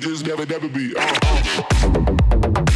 just never, never be. Uh, uh.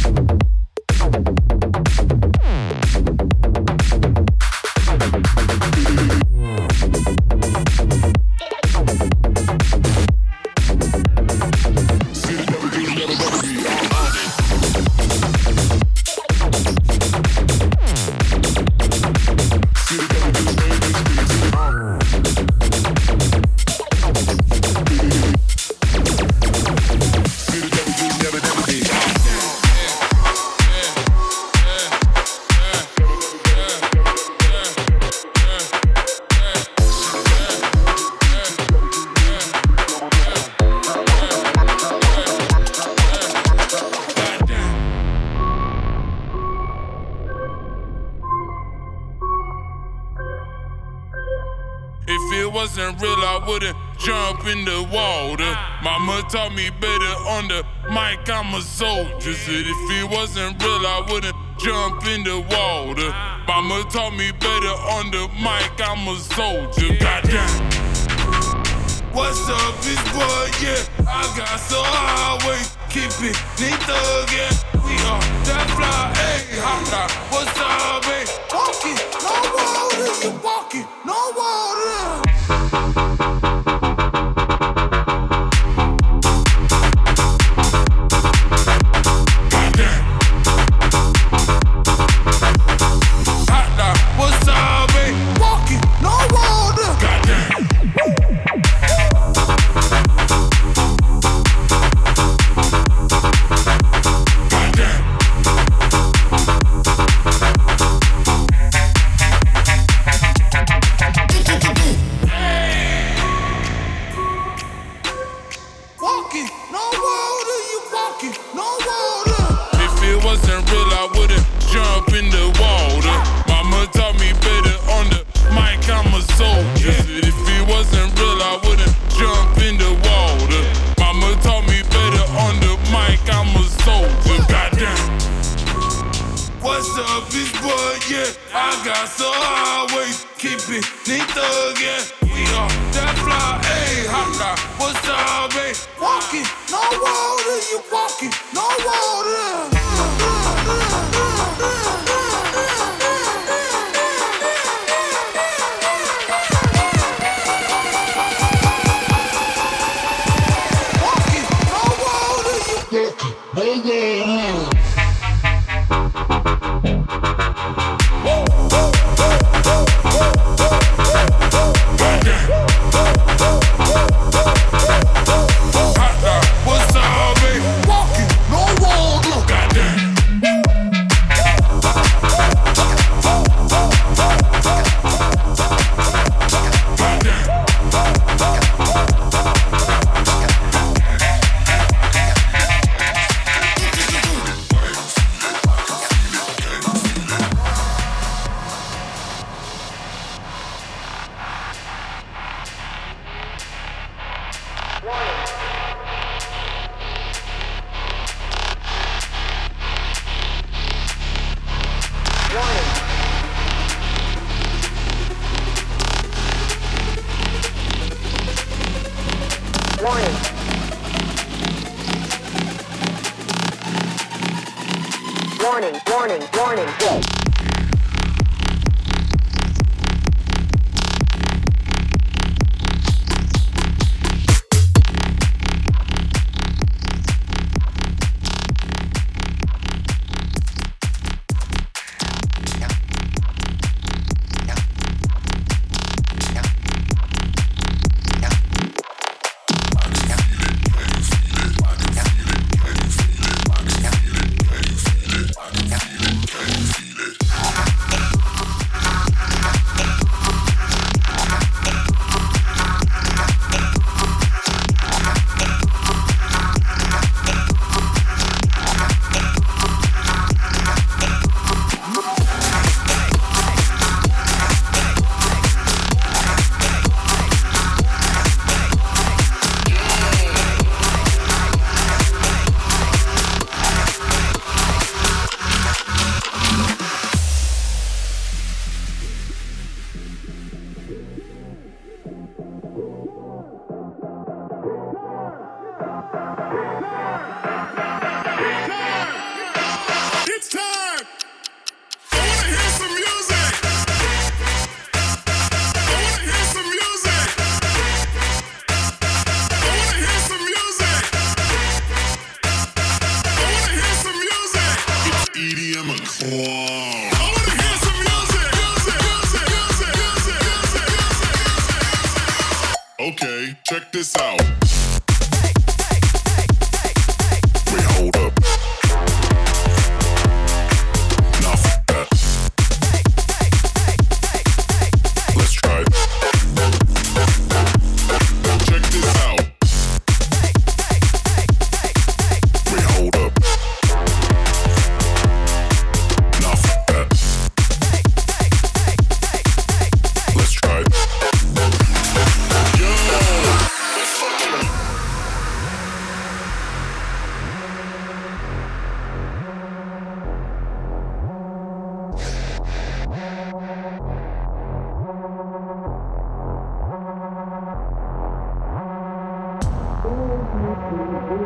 I'm a soldier.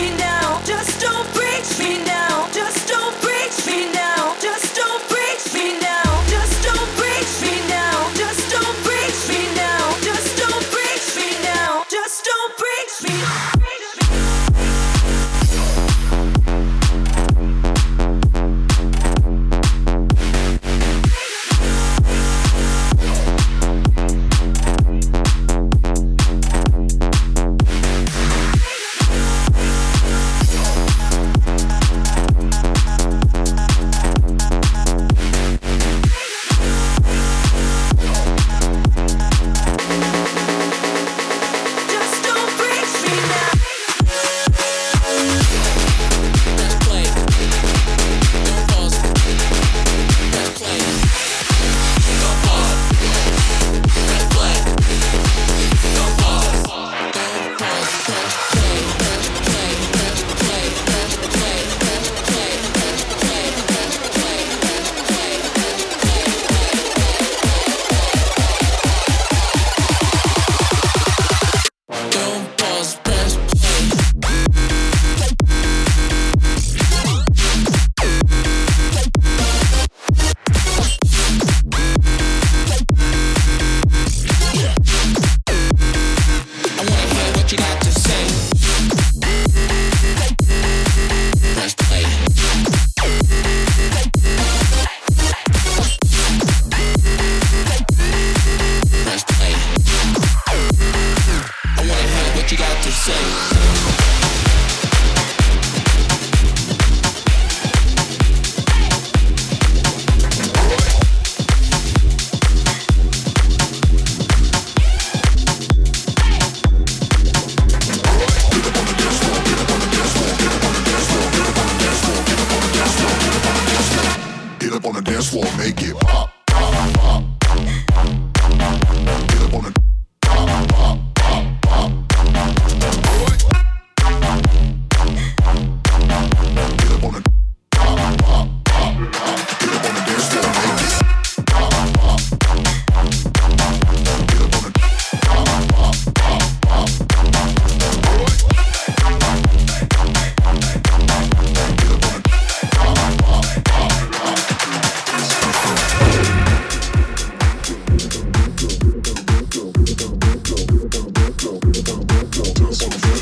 We never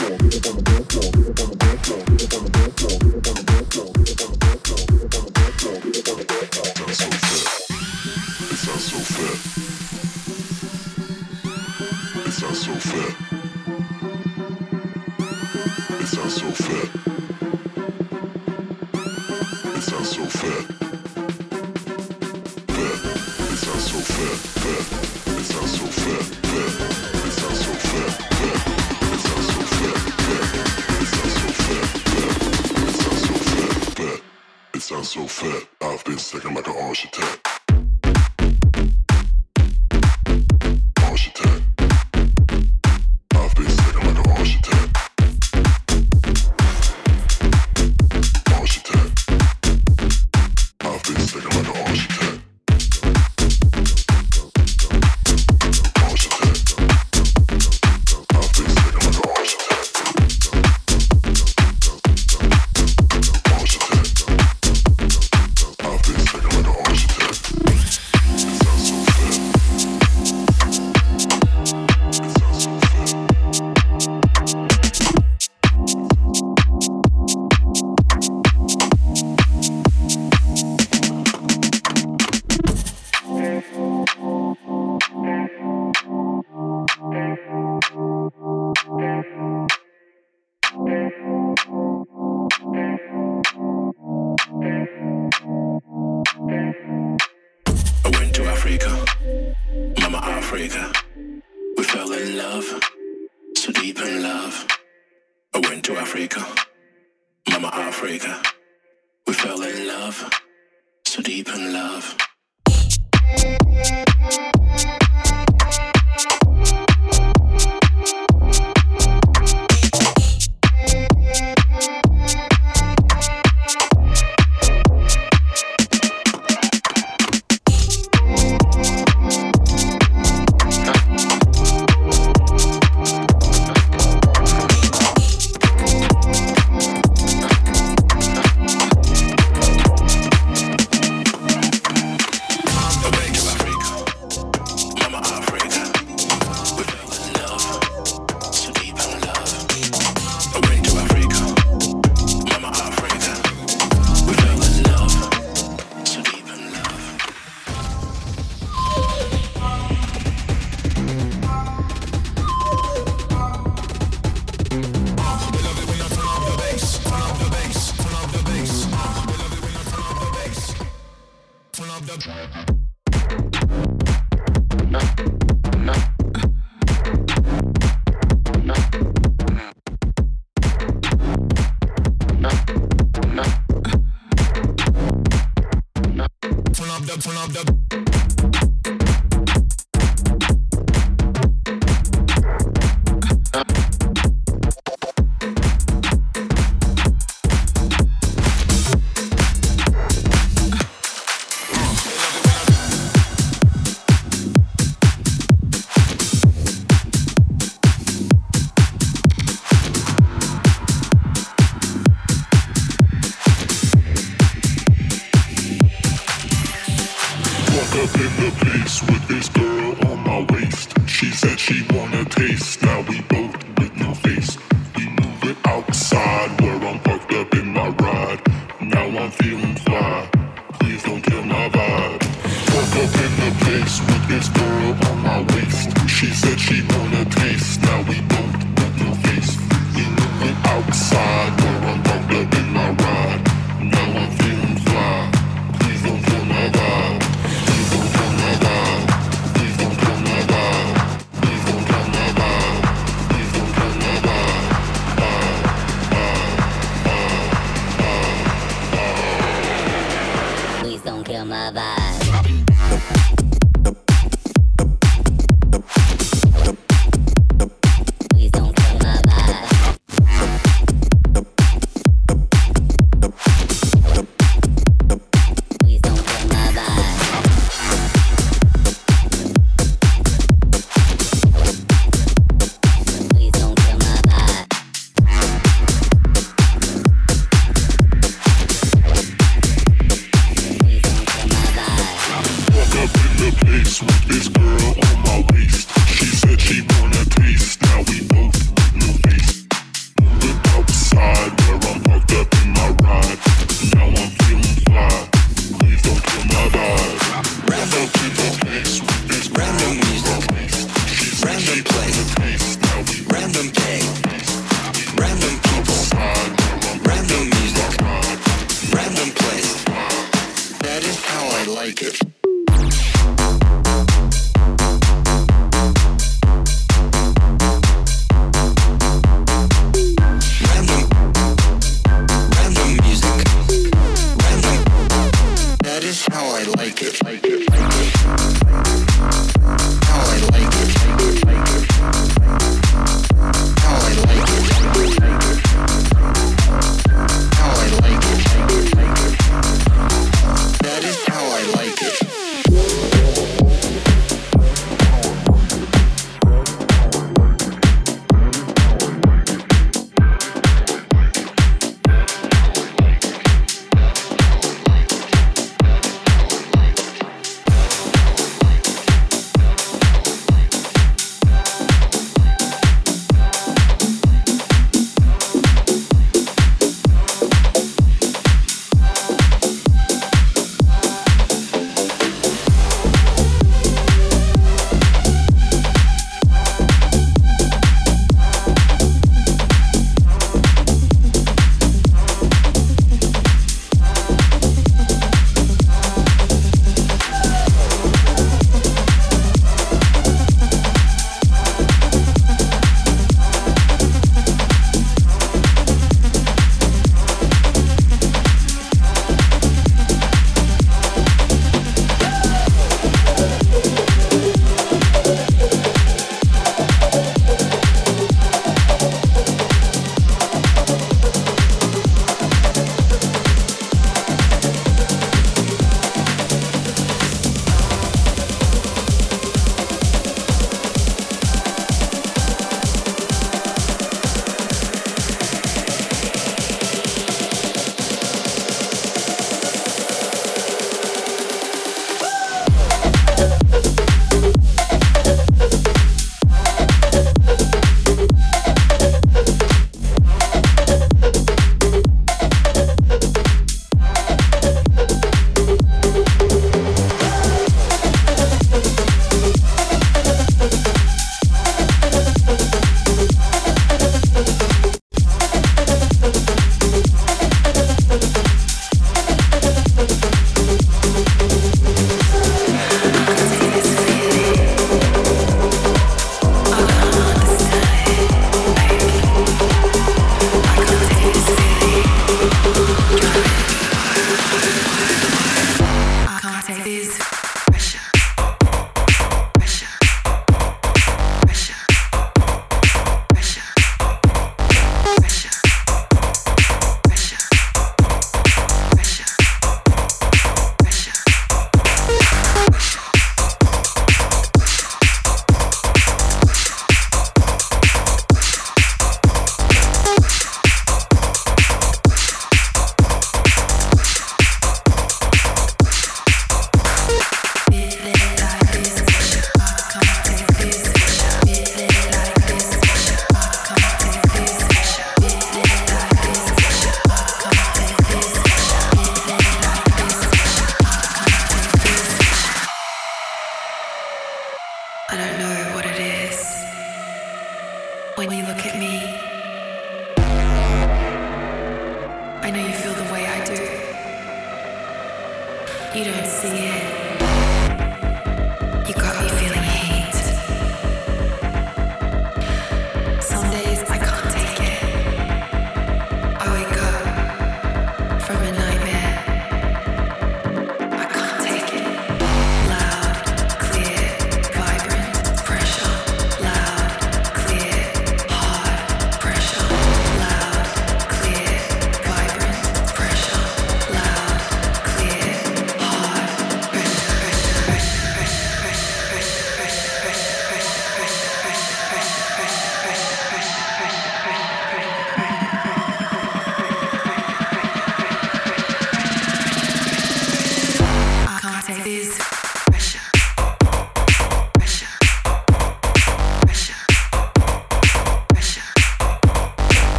for me.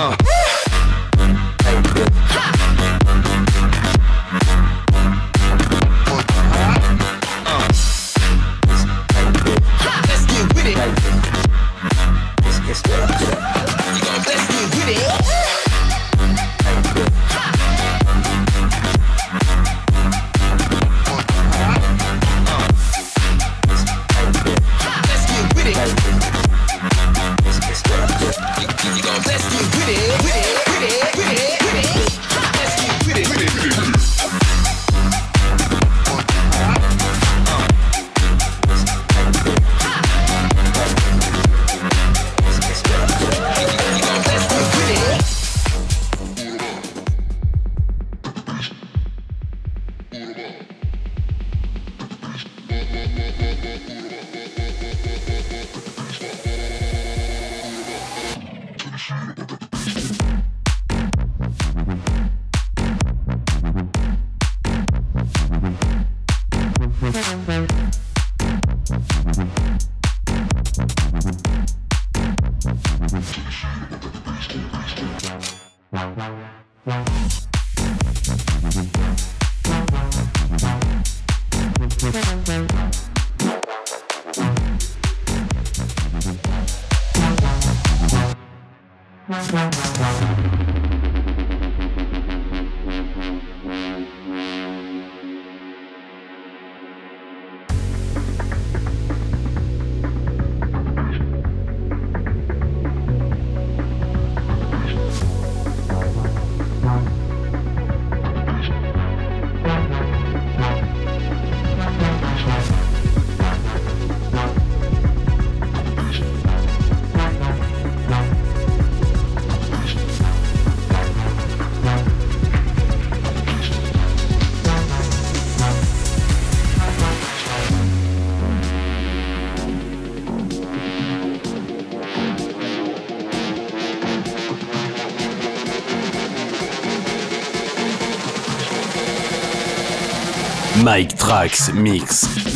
Oh. Mike Trax Mix.